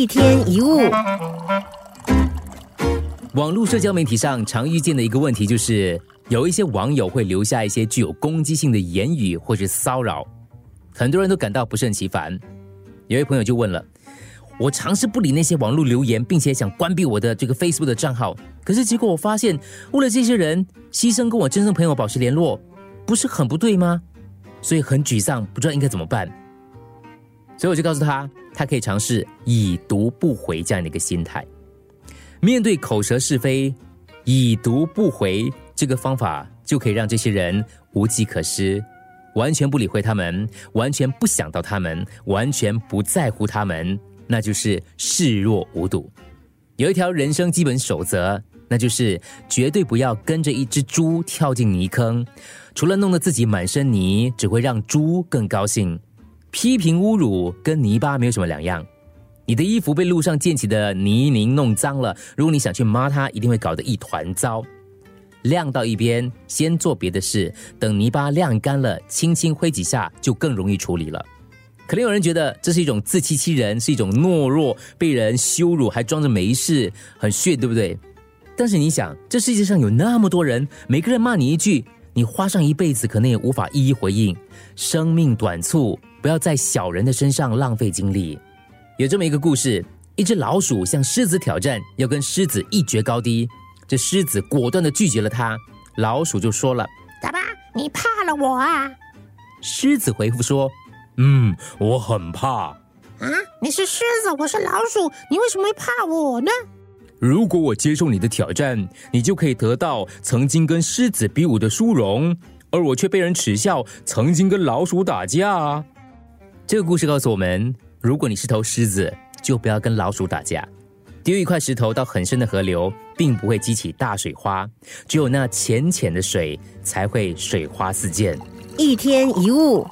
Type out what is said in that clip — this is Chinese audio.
一天一物，网络社交媒体上常遇见的一个问题就是，有一些网友会留下一些具有攻击性的言语或者骚扰，很多人都感到不胜其烦。有位朋友就问了：“我尝试不理那些网络留言，并且想关闭我的这个 Facebook 的账号，可是结果我发现，为了这些人牺牲跟我真正朋友保持联络，不是很不对吗？所以很沮丧，不知道应该怎么办。”所以我就告诉他，他可以尝试已读不回这样的一个心态，面对口舌是非，已读不回这个方法就可以让这些人无计可施，完全不理会他们，完全不想到他们，完全不在乎他们，那就是视若无睹。有一条人生基本守则，那就是绝对不要跟着一只猪跳进泥坑，除了弄得自己满身泥，只会让猪更高兴。批评侮辱跟泥巴没有什么两样，你的衣服被路上溅起的泥泞弄脏了，如果你想去抹它，一定会搞得一团糟。晾到一边，先做别的事，等泥巴晾干了，轻轻挥几下就更容易处理了。可能有人觉得这是一种自欺欺人，是一种懦弱，被人羞辱还装着没事，很炫，对不对？但是你想，这世界上有那么多人，每个人骂你一句，你花上一辈子可能也无法一一回应。生命短促。不要在小人的身上浪费精力。有这么一个故事：一只老鼠向狮子挑战，要跟狮子一决高低。这狮子果断的拒绝了他。老鼠就说了：“怎么，你怕了我啊？”狮子回复说：“嗯，我很怕。”啊，你是狮子，我是老鼠，你为什么会怕我呢？如果我接受你的挑战，你就可以得到曾经跟狮子比武的殊荣，而我却被人耻笑曾经跟老鼠打架。这个故事告诉我们：如果你是头狮子，就不要跟老鼠打架。丢一块石头到很深的河流，并不会激起大水花，只有那浅浅的水才会水花四溅。一天一物。